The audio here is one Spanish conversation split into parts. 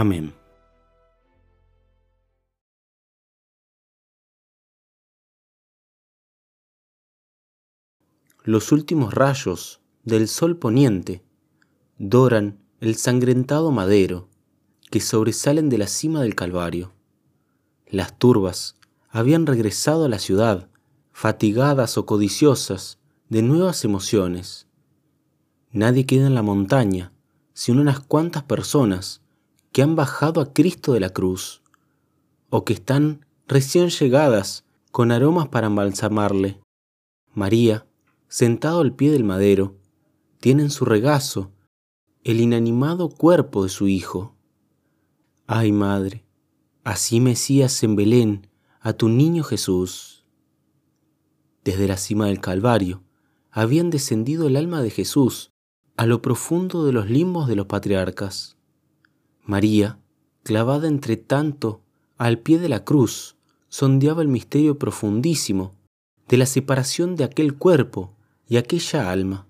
Amén. Los últimos rayos del sol poniente doran el sangrentado madero que sobresalen de la cima del Calvario. Las turbas habían regresado a la ciudad, fatigadas o codiciosas de nuevas emociones. Nadie queda en la montaña, sino unas cuantas personas que han bajado a Cristo de la cruz, o que están recién llegadas con aromas para embalsamarle. María, sentado al pie del madero, tiene en su regazo el inanimado cuerpo de su Hijo. Ay, Madre, así mecías en Belén a tu niño Jesús. Desde la cima del Calvario habían descendido el alma de Jesús a lo profundo de los limbos de los patriarcas. María, clavada entre tanto al pie de la cruz, sondeaba el misterio profundísimo de la separación de aquel cuerpo y aquella alma.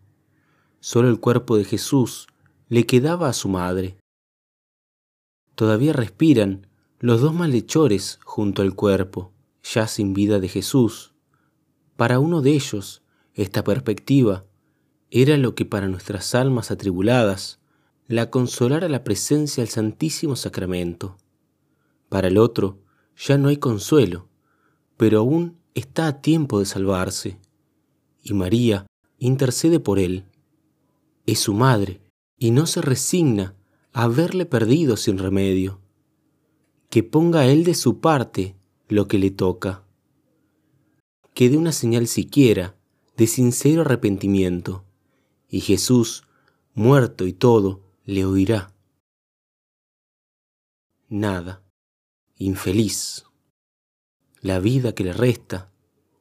Solo el cuerpo de Jesús le quedaba a su madre. Todavía respiran los dos malhechores junto al cuerpo, ya sin vida de Jesús. Para uno de ellos, esta perspectiva era lo que para nuestras almas atribuladas la consolara la presencia del Santísimo Sacramento. Para el otro ya no hay consuelo, pero aún está a tiempo de salvarse, y María intercede por él. Es su madre y no se resigna a verle perdido sin remedio. Que ponga él de su parte lo que le toca. Que dé una señal siquiera de sincero arrepentimiento, y Jesús, muerto y todo, le oirá. Nada, infeliz. La vida que le resta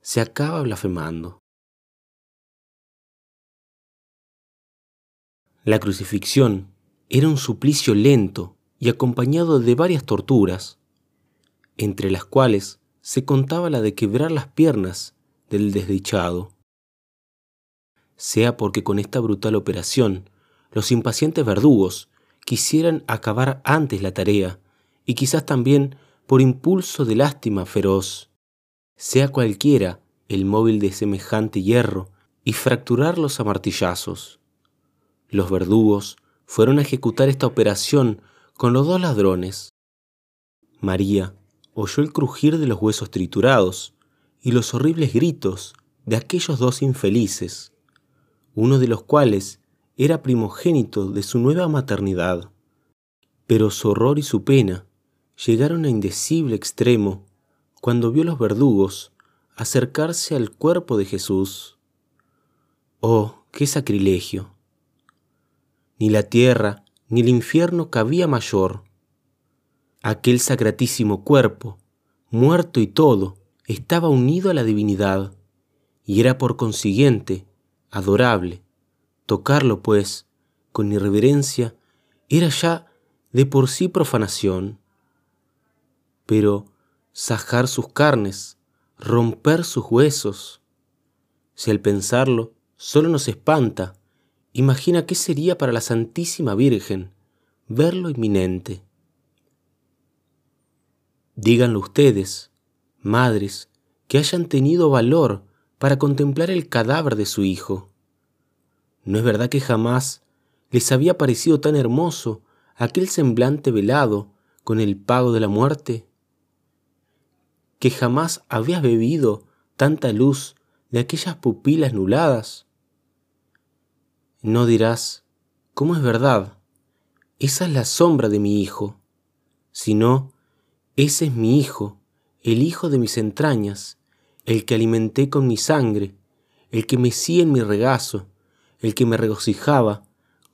se acaba blasfemando. La crucifixión era un suplicio lento y acompañado de varias torturas, entre las cuales se contaba la de quebrar las piernas del desdichado. Sea porque con esta brutal operación los impacientes verdugos quisieran acabar antes la tarea, y quizás también por impulso de lástima feroz, sea cualquiera el móvil de semejante hierro, y fracturarlos a martillazos. Los verdugos fueron a ejecutar esta operación con los dos ladrones. María oyó el crujir de los huesos triturados y los horribles gritos de aquellos dos infelices, uno de los cuales era primogénito de su nueva maternidad. Pero su horror y su pena llegaron a indecible extremo cuando vio los verdugos acercarse al cuerpo de Jesús. Oh, qué sacrilegio. Ni la tierra ni el infierno cabía mayor. Aquel sacratísimo cuerpo, muerto y todo, estaba unido a la divinidad, y era por consiguiente adorable, Tocarlo, pues, con irreverencia, era ya de por sí profanación. Pero sajar sus carnes, romper sus huesos, si al pensarlo solo nos espanta, imagina qué sería para la Santísima Virgen verlo inminente. Díganlo ustedes, madres, que hayan tenido valor para contemplar el cadáver de su hijo. ¿No es verdad que jamás les había parecido tan hermoso aquel semblante velado con el pago de la muerte? ¿Que jamás habías bebido tanta luz de aquellas pupilas nubladas? No dirás, ¿cómo es verdad? Esa es la sombra de mi hijo, sino, ese es mi hijo, el hijo de mis entrañas, el que alimenté con mi sangre, el que mecí en mi regazo, el que me regocijaba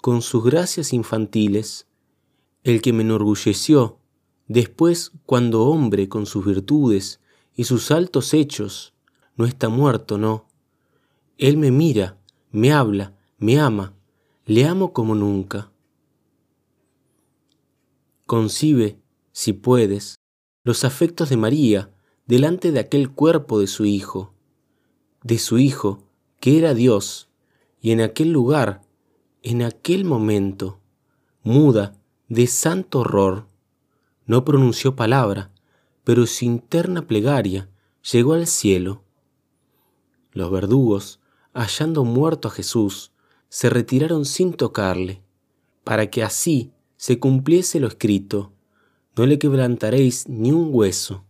con sus gracias infantiles, el que me enorgulleció, después cuando hombre con sus virtudes y sus altos hechos, no está muerto, no. Él me mira, me habla, me ama, le amo como nunca. Concibe, si puedes, los afectos de María delante de aquel cuerpo de su Hijo, de su Hijo que era Dios, y en aquel lugar, en aquel momento, muda, de santo horror, no pronunció palabra, pero su interna plegaria llegó al cielo. Los verdugos, hallando muerto a Jesús, se retiraron sin tocarle, para que así se cumpliese lo escrito, no le quebrantaréis ni un hueso.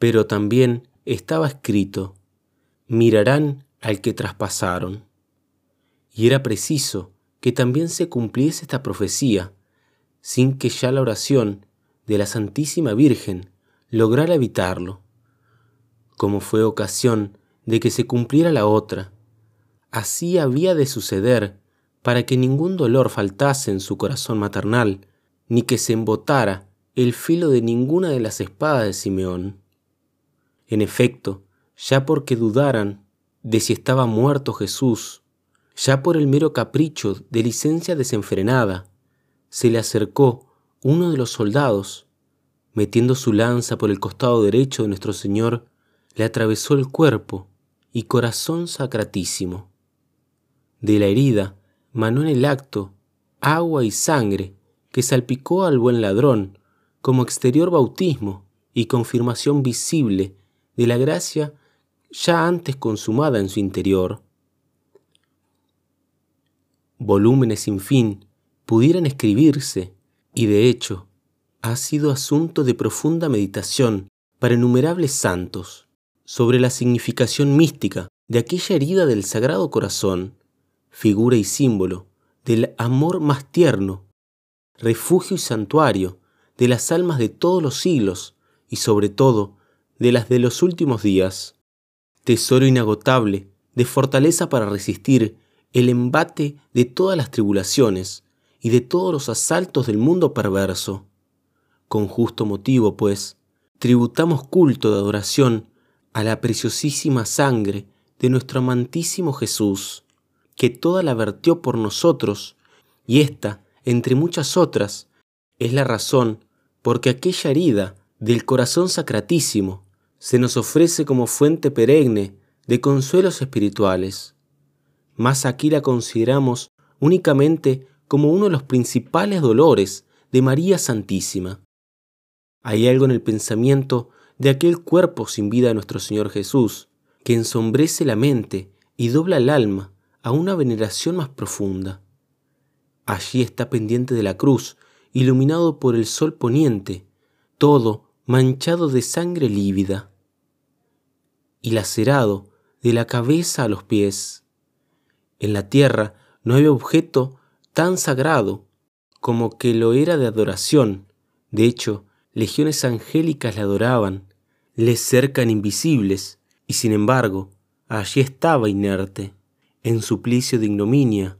Pero también estaba escrito, mirarán al que traspasaron. Y era preciso que también se cumpliese esta profecía, sin que ya la oración de la Santísima Virgen lograra evitarlo, como fue ocasión de que se cumpliera la otra. Así había de suceder para que ningún dolor faltase en su corazón maternal, ni que se embotara el filo de ninguna de las espadas de Simeón. En efecto, ya porque dudaran de si estaba muerto Jesús, ya por el mero capricho de licencia desenfrenada, se le acercó uno de los soldados, metiendo su lanza por el costado derecho de nuestro Señor, le atravesó el cuerpo y corazón sacratísimo. De la herida manó en el acto agua y sangre que salpicó al buen ladrón como exterior bautismo y confirmación visible de la gracia ya antes consumada en su interior. Volúmenes sin fin pudieran escribirse, y de hecho ha sido asunto de profunda meditación para innumerables santos sobre la significación mística de aquella herida del Sagrado Corazón, figura y símbolo del amor más tierno, refugio y santuario de las almas de todos los siglos y sobre todo de las de los últimos días, tesoro inagotable de fortaleza para resistir el embate de todas las tribulaciones y de todos los asaltos del mundo perverso. Con justo motivo, pues, tributamos culto de adoración a la preciosísima sangre de nuestro amantísimo Jesús, que toda la vertió por nosotros, y esta, entre muchas otras, es la razón porque aquella herida del corazón sacratísimo se nos ofrece como fuente perenne de consuelos espirituales. Mas aquí la consideramos únicamente como uno de los principales dolores de María Santísima. Hay algo en el pensamiento de aquel cuerpo sin vida de nuestro Señor Jesús, que ensombrece la mente y dobla el alma a una veneración más profunda. Allí está pendiente de la cruz, iluminado por el sol poniente, todo manchado de sangre lívida, y lacerado de la cabeza a los pies. En la tierra no había objeto tan sagrado como que lo era de adoración. De hecho, legiones angélicas le adoraban, le cercan invisibles, y sin embargo, allí estaba inerte, en suplicio de ignominia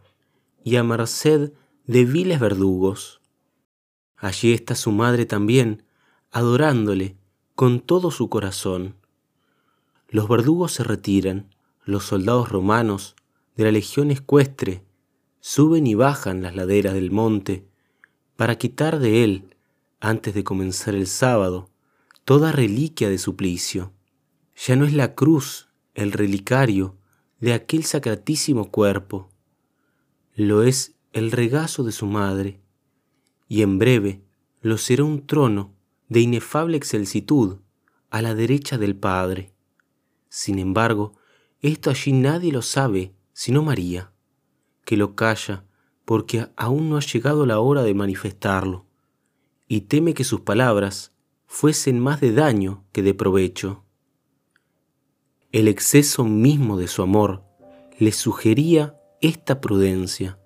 y a merced de viles verdugos. Allí está su madre también, adorándole con todo su corazón. Los verdugos se retiran, los soldados romanos de la legión escuestre suben y bajan las laderas del monte para quitar de él antes de comenzar el sábado, toda reliquia de suplicio. Ya no es la cruz el relicario de aquel sacratísimo cuerpo, lo es el regazo de su madre, y en breve lo será un trono de inefable excelsitud a la derecha del Padre. Sin embargo, esto allí nadie lo sabe sino María, que lo calla porque aún no ha llegado la hora de manifestarlo y teme que sus palabras fuesen más de daño que de provecho. El exceso mismo de su amor le sugería esta prudencia.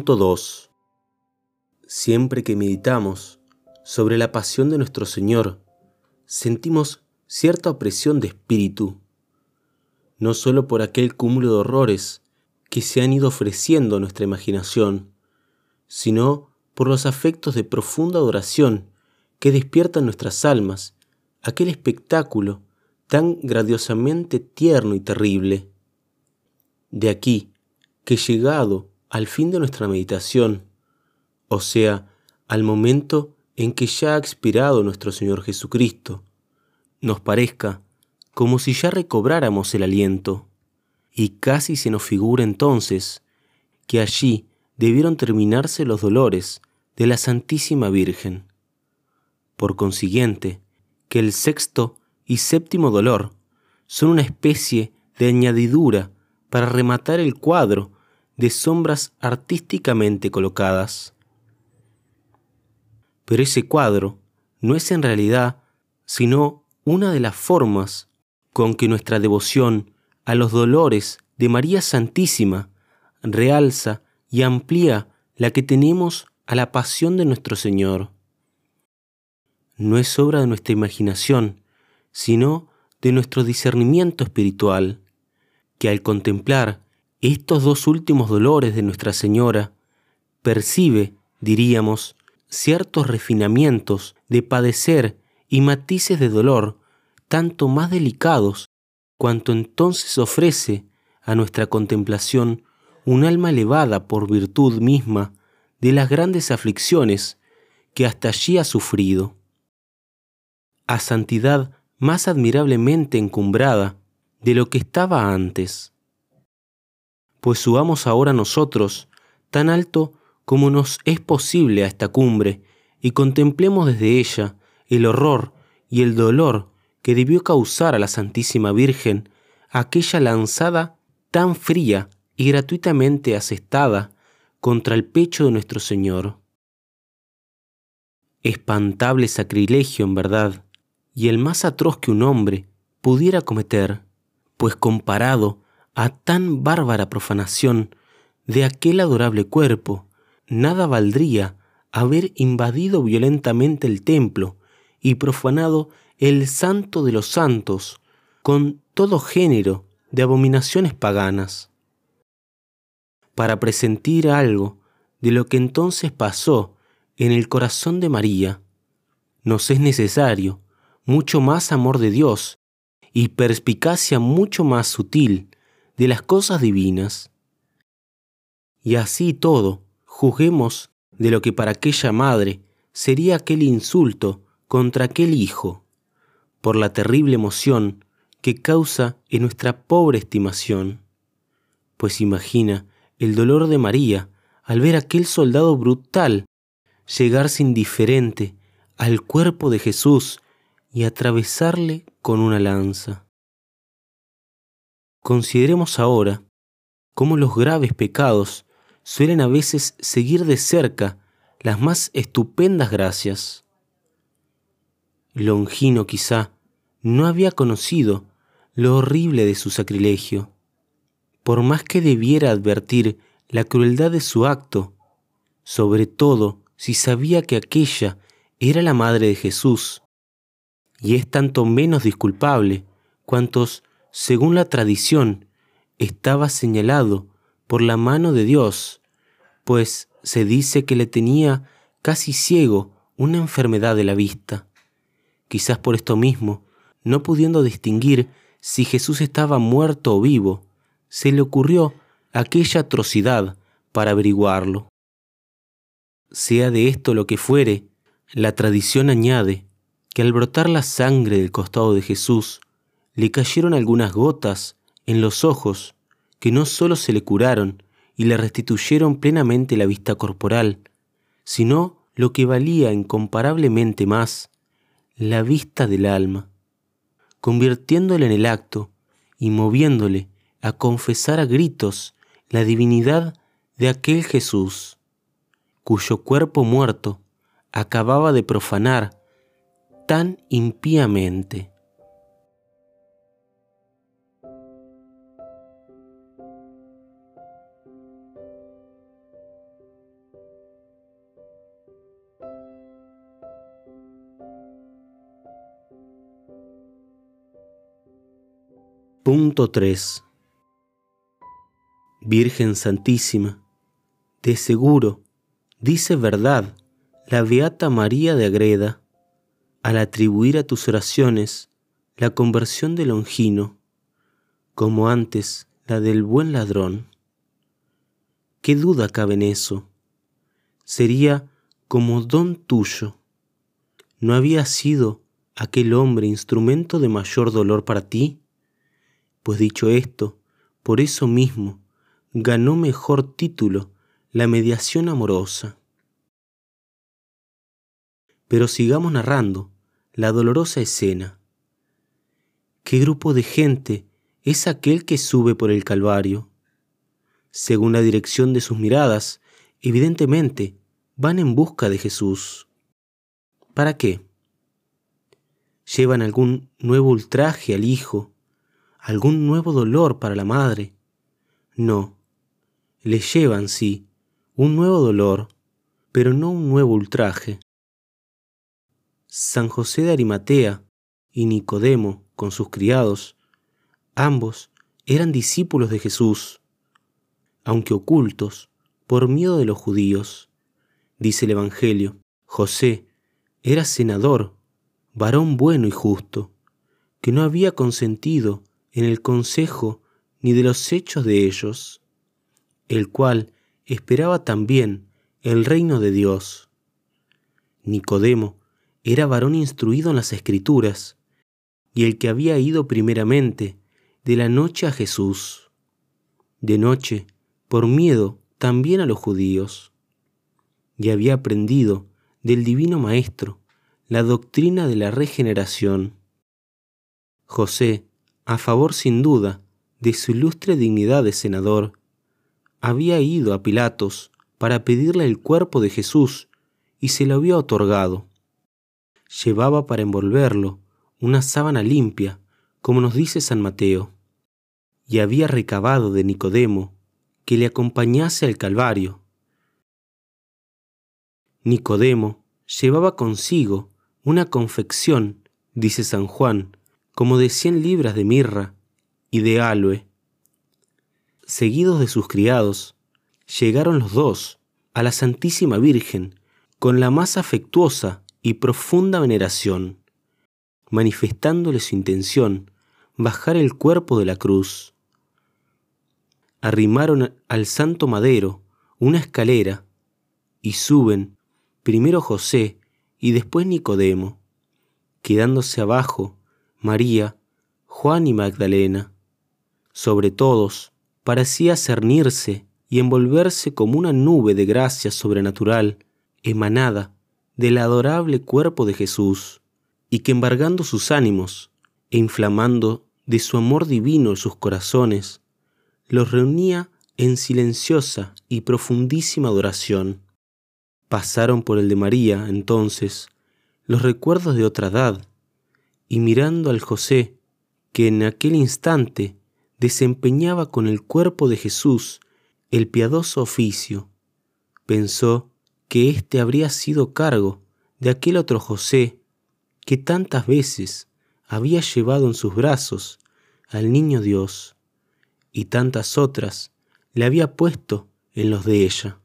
Punto 2. Siempre que meditamos sobre la pasión de nuestro Señor, sentimos cierta opresión de espíritu, no solo por aquel cúmulo de horrores que se han ido ofreciendo a nuestra imaginación, sino por los afectos de profunda adoración que despiertan nuestras almas, aquel espectáculo tan gradiosamente tierno y terrible. De aquí que llegado al fin de nuestra meditación, o sea, al momento en que ya ha expirado nuestro Señor Jesucristo, nos parezca como si ya recobráramos el aliento, y casi se nos figura entonces que allí debieron terminarse los dolores de la Santísima Virgen. Por consiguiente, que el sexto y séptimo dolor son una especie de añadidura para rematar el cuadro de sombras artísticamente colocadas. Pero ese cuadro no es en realidad sino una de las formas con que nuestra devoción a los dolores de María Santísima realza y amplía la que tenemos a la pasión de nuestro Señor. No es obra de nuestra imaginación, sino de nuestro discernimiento espiritual, que al contemplar estos dos últimos dolores de Nuestra Señora, percibe, diríamos, ciertos refinamientos de padecer y matices de dolor tanto más delicados cuanto entonces ofrece a nuestra contemplación un alma elevada por virtud misma de las grandes aflicciones que hasta allí ha sufrido. A santidad más admirablemente encumbrada de lo que estaba antes. Pues subamos ahora nosotros tan alto como nos es posible a esta cumbre y contemplemos desde ella el horror y el dolor que debió causar a la Santísima Virgen aquella lanzada tan fría y gratuitamente asestada contra el pecho de nuestro Señor. Espantable sacrilegio, en verdad, y el más atroz que un hombre pudiera cometer, pues comparado a tan bárbara profanación de aquel adorable cuerpo, nada valdría haber invadido violentamente el templo y profanado el santo de los santos con todo género de abominaciones paganas. Para presentir algo de lo que entonces pasó en el corazón de María, nos es necesario mucho más amor de Dios y perspicacia mucho más sutil de las cosas divinas. Y así todo, juzguemos de lo que para aquella madre sería aquel insulto contra aquel hijo, por la terrible emoción que causa en nuestra pobre estimación. Pues imagina el dolor de María al ver aquel soldado brutal llegarse indiferente al cuerpo de Jesús y atravesarle con una lanza. Consideremos ahora cómo los graves pecados suelen a veces seguir de cerca las más estupendas gracias. Longino quizá no había conocido lo horrible de su sacrilegio. Por más que debiera advertir la crueldad de su acto, sobre todo si sabía que aquella era la madre de Jesús, y es tanto menos disculpable cuantos, según la tradición, estaba señalado por la mano de Dios, pues se dice que le tenía casi ciego una enfermedad de la vista. Quizás por esto mismo, no pudiendo distinguir si Jesús estaba muerto o vivo, se le ocurrió aquella atrocidad para averiguarlo. Sea de esto lo que fuere, la tradición añade que al brotar la sangre del costado de Jesús, le cayeron algunas gotas en los ojos que no sólo se le curaron y le restituyeron plenamente la vista corporal, sino lo que valía incomparablemente más, la vista del alma, convirtiéndole en el acto y moviéndole a confesar a gritos la divinidad de aquel Jesús, cuyo cuerpo muerto acababa de profanar tan impíamente. Punto 3. Virgen Santísima, de seguro, dice verdad la Beata María de Agreda al atribuir a tus oraciones la conversión de Longino, como antes la del buen ladrón. ¿Qué duda cabe en eso? Sería como don tuyo. ¿No había sido aquel hombre instrumento de mayor dolor para ti? Pues dicho esto, por eso mismo ganó mejor título la mediación amorosa. Pero sigamos narrando la dolorosa escena. ¿Qué grupo de gente es aquel que sube por el Calvario? Según la dirección de sus miradas, evidentemente van en busca de Jesús. ¿Para qué? ¿Llevan algún nuevo ultraje al Hijo? ¿Algún nuevo dolor para la Madre? No. Le llevan, sí, un nuevo dolor, pero no un nuevo ultraje. San José de Arimatea y Nicodemo, con sus criados, ambos eran discípulos de Jesús, aunque ocultos por miedo de los judíos. Dice el Evangelio, José era senador, varón bueno y justo, que no había consentido en el consejo ni de los hechos de ellos, el cual esperaba también el reino de Dios. Nicodemo era varón instruido en las escrituras, y el que había ido primeramente de la noche a Jesús, de noche, por miedo también a los judíos, y había aprendido del divino Maestro la doctrina de la regeneración. José, a favor sin duda de su ilustre dignidad de senador, había ido a Pilatos para pedirle el cuerpo de Jesús y se lo había otorgado llevaba para envolverlo una sábana limpia, como nos dice San Mateo, y había recabado de Nicodemo que le acompañase al Calvario. Nicodemo llevaba consigo una confección, dice San Juan, como de cien libras de mirra y de aloe. Seguidos de sus criados, llegaron los dos a la Santísima Virgen con la más afectuosa y profunda veneración, manifestándole su intención bajar el cuerpo de la cruz. Arrimaron al santo madero una escalera y suben primero José y después Nicodemo, quedándose abajo María, Juan y Magdalena. Sobre todos parecía cernirse y envolverse como una nube de gracia sobrenatural emanada del adorable cuerpo de Jesús, y que embargando sus ánimos e inflamando de su amor divino sus corazones, los reunía en silenciosa y profundísima adoración. Pasaron por el de María, entonces, los recuerdos de otra edad, y mirando al José, que en aquel instante desempeñaba con el cuerpo de Jesús el piadoso oficio, pensó que éste habría sido cargo de aquel otro José que tantas veces había llevado en sus brazos al niño Dios y tantas otras le había puesto en los de ella.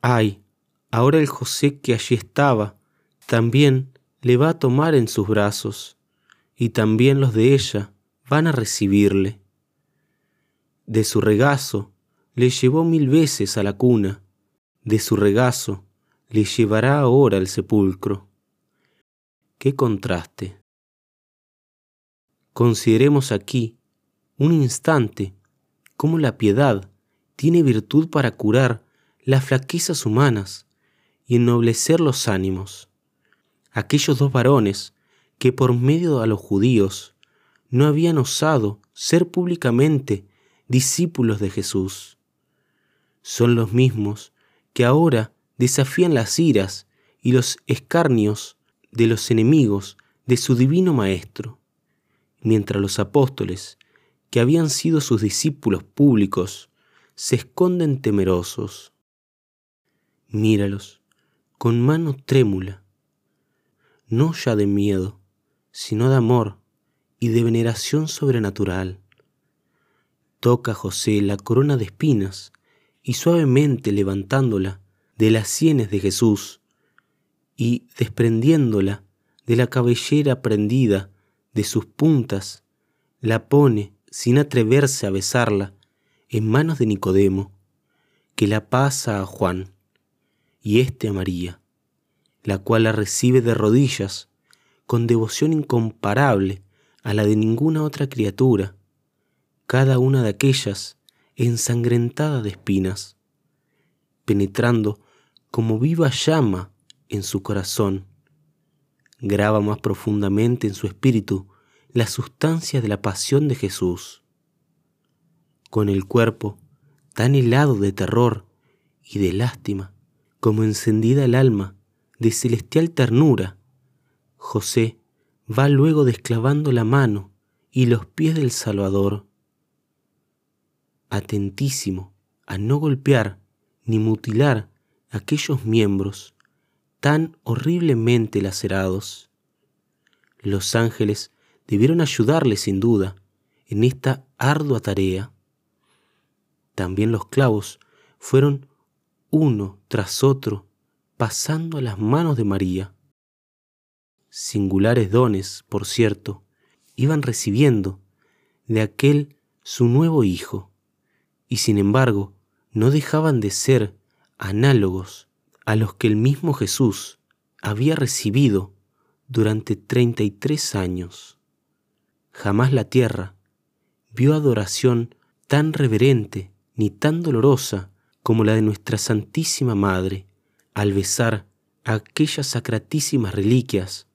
Ay, ahora el José que allí estaba también le va a tomar en sus brazos y también los de ella van a recibirle. De su regazo le llevó mil veces a la cuna de su regazo le llevará ahora al sepulcro. ¡Qué contraste! Consideremos aquí un instante cómo la piedad tiene virtud para curar las flaquezas humanas y ennoblecer los ánimos. Aquellos dos varones que por medio a los judíos no habían osado ser públicamente discípulos de Jesús, son los mismos que ahora desafían las iras y los escarnios de los enemigos de su divino Maestro, mientras los apóstoles, que habían sido sus discípulos públicos, se esconden temerosos. Míralos, con mano trémula, no ya de miedo, sino de amor, y de veneración sobrenatural. Toca José la corona de espinas y suavemente levantándola de las sienes de Jesús y desprendiéndola de la cabellera prendida de sus puntas, la pone, sin atreverse a besarla, en manos de Nicodemo, que la pasa a Juan, y éste a María, la cual la recibe de rodillas, con devoción incomparable a la de ninguna otra criatura, cada una de aquellas ensangrentada de espinas, penetrando como viva llama en su corazón, graba más profundamente en su espíritu la sustancia de la pasión de Jesús. Con el cuerpo tan helado de terror y de lástima, como encendida el alma de celestial ternura, José va luego desclavando la mano y los pies del Salvador, atentísimo a no golpear ni mutilar aquellos miembros tan horriblemente lacerados. Los ángeles debieron ayudarle sin duda en esta ardua tarea. También los clavos fueron uno tras otro pasando a las manos de María. Singulares dones, por cierto, iban recibiendo de aquel su nuevo hijo, y sin embargo no dejaban de ser análogos a los que el mismo Jesús había recibido durante treinta y tres años. Jamás la tierra vio adoración tan reverente ni tan dolorosa como la de nuestra Santísima Madre al besar aquellas sacratísimas reliquias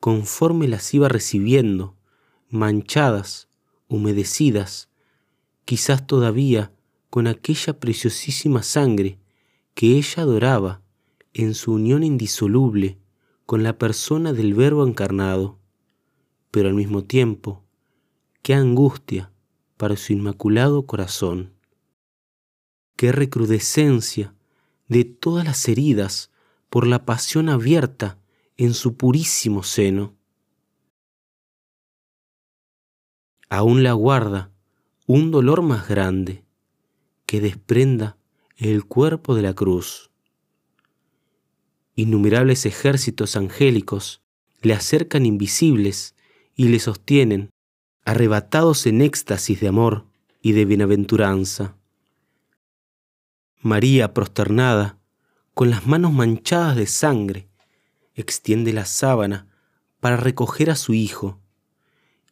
conforme las iba recibiendo, manchadas, humedecidas, quizás todavía con aquella preciosísima sangre que ella adoraba en su unión indisoluble con la persona del Verbo encarnado, pero al mismo tiempo, qué angustia para su inmaculado corazón, qué recrudescencia de todas las heridas por la pasión abierta en su purísimo seno. Aún la guarda un dolor más grande que desprenda el cuerpo de la cruz. Innumerables ejércitos angélicos le acercan invisibles y le sostienen, arrebatados en éxtasis de amor y de bienaventuranza. María, prosternada, con las manos manchadas de sangre, extiende la sábana para recoger a su hijo,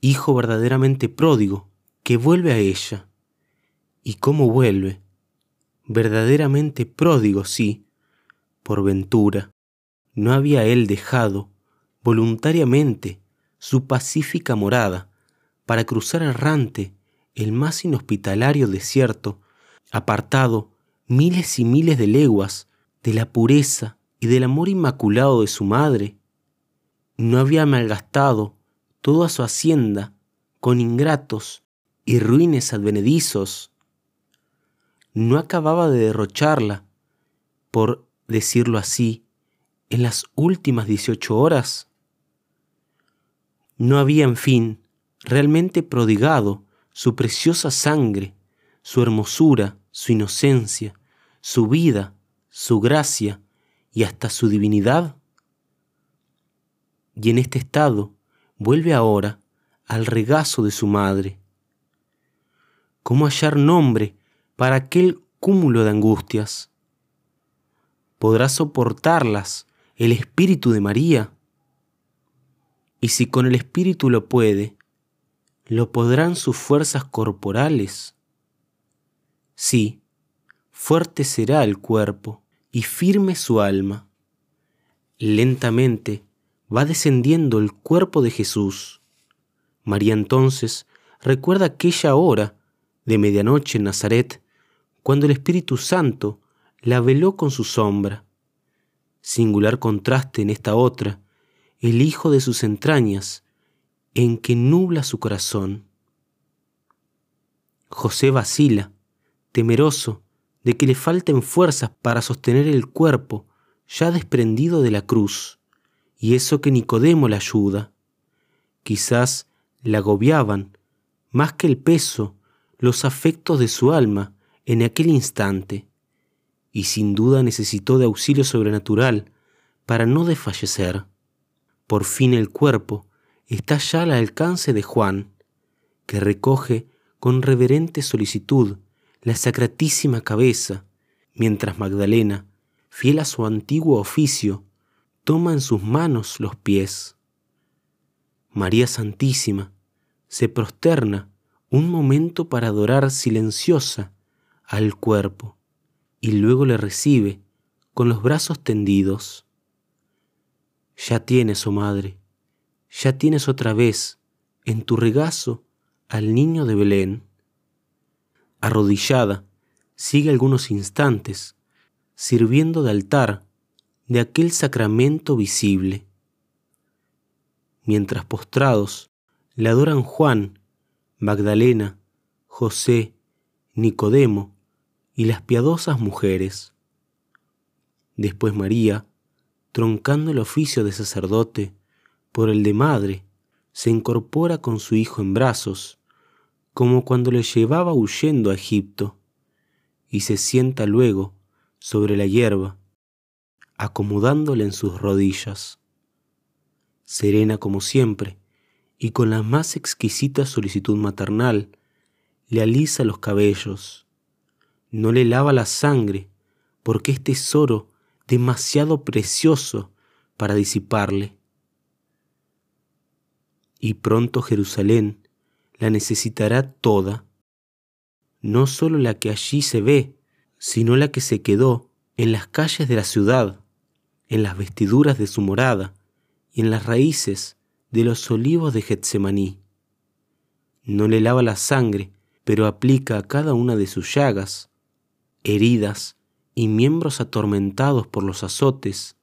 hijo verdaderamente pródigo, que vuelve a ella. ¿Y cómo vuelve? Verdaderamente pródigo, sí, por ventura. No había él dejado voluntariamente su pacífica morada para cruzar errante el más inhospitalario desierto, apartado miles y miles de leguas de la pureza y del amor inmaculado de su madre, no había malgastado toda su hacienda con ingratos y ruines advenedizos, no acababa de derrocharla, por decirlo así, en las últimas dieciocho horas. No había, en fin, realmente prodigado su preciosa sangre, su hermosura, su inocencia, su vida, su gracia y hasta su divinidad? Y en este estado vuelve ahora al regazo de su madre. ¿Cómo hallar nombre para aquel cúmulo de angustias? ¿Podrá soportarlas el Espíritu de María? Y si con el Espíritu lo puede, ¿lo podrán sus fuerzas corporales? Sí, fuerte será el cuerpo y firme su alma. Lentamente va descendiendo el cuerpo de Jesús. María entonces recuerda aquella hora de medianoche en Nazaret, cuando el Espíritu Santo la veló con su sombra. Singular contraste en esta otra, el Hijo de sus entrañas, en que nubla su corazón. José vacila, temeroso de que le falten fuerzas para sostener el cuerpo ya desprendido de la cruz, y eso que Nicodemo le ayuda. Quizás la agobiaban, más que el peso, los afectos de su alma en aquel instante, y sin duda necesitó de auxilio sobrenatural para no desfallecer. Por fin el cuerpo está ya al alcance de Juan, que recoge con reverente solicitud la sacratísima cabeza, mientras Magdalena, fiel a su antiguo oficio, toma en sus manos los pies. María Santísima se prosterna un momento para adorar silenciosa al cuerpo y luego le recibe con los brazos tendidos. Ya tienes, oh madre, ya tienes otra vez en tu regazo al niño de Belén. Arrodillada, sigue algunos instantes, sirviendo de altar de aquel sacramento visible. Mientras postrados le adoran Juan, Magdalena, José, Nicodemo y las piadosas mujeres. Después María, troncando el oficio de sacerdote por el de madre, se incorpora con su hijo en brazos, como cuando le llevaba huyendo a Egipto, y se sienta luego sobre la hierba, acomodándole en sus rodillas. Serena como siempre, y con la más exquisita solicitud maternal, le alisa los cabellos, no le lava la sangre, porque es tesoro demasiado precioso para disiparle. Y pronto Jerusalén la necesitará toda, no solo la que allí se ve, sino la que se quedó en las calles de la ciudad, en las vestiduras de su morada y en las raíces de los olivos de Getsemaní. No le lava la sangre, pero aplica a cada una de sus llagas, heridas y miembros atormentados por los azotes,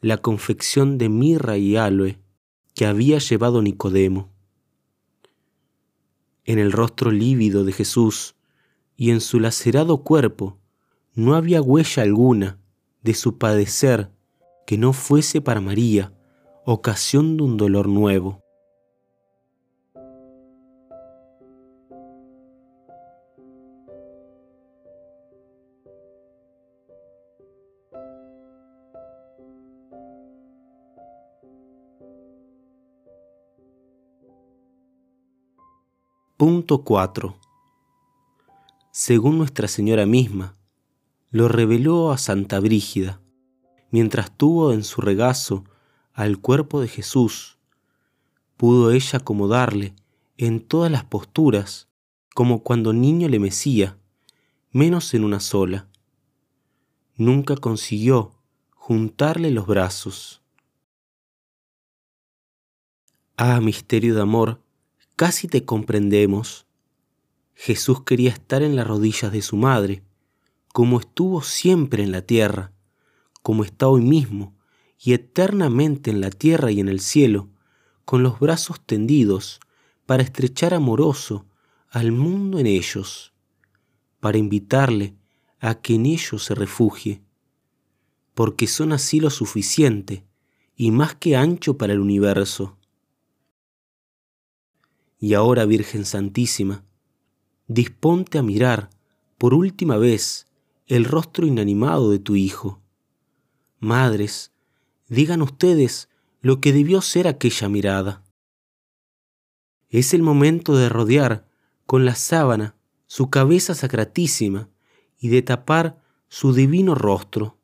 la confección de mirra y aloe que había llevado Nicodemo. En el rostro lívido de Jesús y en su lacerado cuerpo no había huella alguna de su padecer que no fuese para María ocasión de un dolor nuevo. Punto 4. Según Nuestra Señora misma, lo reveló a Santa Brígida, mientras tuvo en su regazo al cuerpo de Jesús, pudo ella acomodarle en todas las posturas, como cuando niño le mecía, menos en una sola. Nunca consiguió juntarle los brazos. Ah, misterio de amor, Casi te comprendemos. Jesús quería estar en las rodillas de su madre, como estuvo siempre en la tierra, como está hoy mismo y eternamente en la tierra y en el cielo, con los brazos tendidos para estrechar amoroso al mundo en ellos, para invitarle a que en ellos se refugie, porque son así lo suficiente y más que ancho para el universo. Y ahora, Virgen Santísima, disponte a mirar por última vez el rostro inanimado de tu Hijo. Madres, digan ustedes lo que debió ser aquella mirada. Es el momento de rodear con la sábana su cabeza sacratísima y de tapar su divino rostro.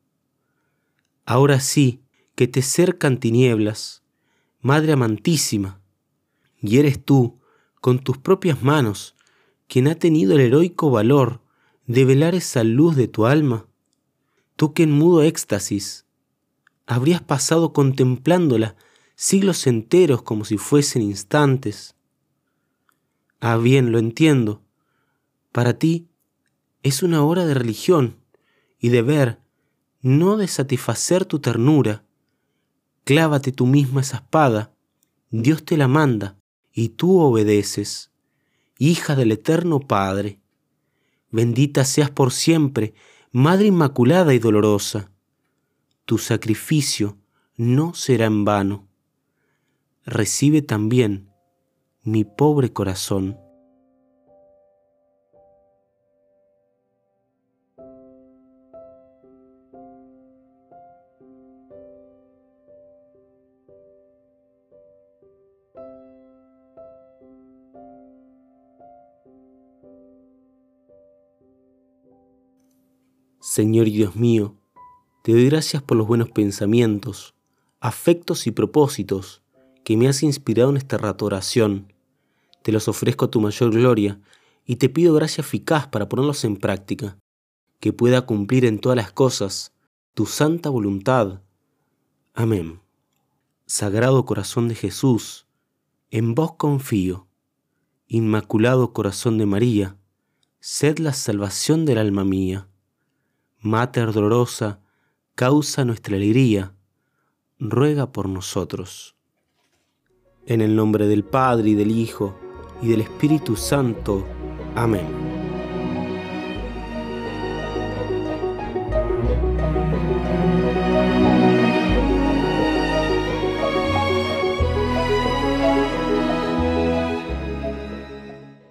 Ahora sí que te cercan tinieblas, Madre amantísima, y eres tú con tus propias manos, quien ha tenido el heroico valor de velar esa luz de tu alma? Tú que en mudo éxtasis habrías pasado contemplándola siglos enteros como si fuesen instantes. Ah, bien, lo entiendo. Para ti es una hora de religión y de ver, no de satisfacer tu ternura. Clávate tú misma esa espada, Dios te la manda, y tú obedeces, hija del eterno Padre. Bendita seas por siempre, Madre Inmaculada y dolorosa. Tu sacrificio no será en vano. Recibe también mi pobre corazón. Señor y Dios mío, te doy gracias por los buenos pensamientos, afectos y propósitos que me has inspirado en esta rato oración. Te los ofrezco a tu mayor gloria y te pido gracia eficaz para ponerlos en práctica, que pueda cumplir en todas las cosas tu santa voluntad. Amén. Sagrado corazón de Jesús, en vos confío. Inmaculado corazón de María, sed la salvación del alma mía. Mater dolorosa, causa nuestra alegría, ruega por nosotros. En el nombre del Padre y del Hijo y del Espíritu Santo. Amén.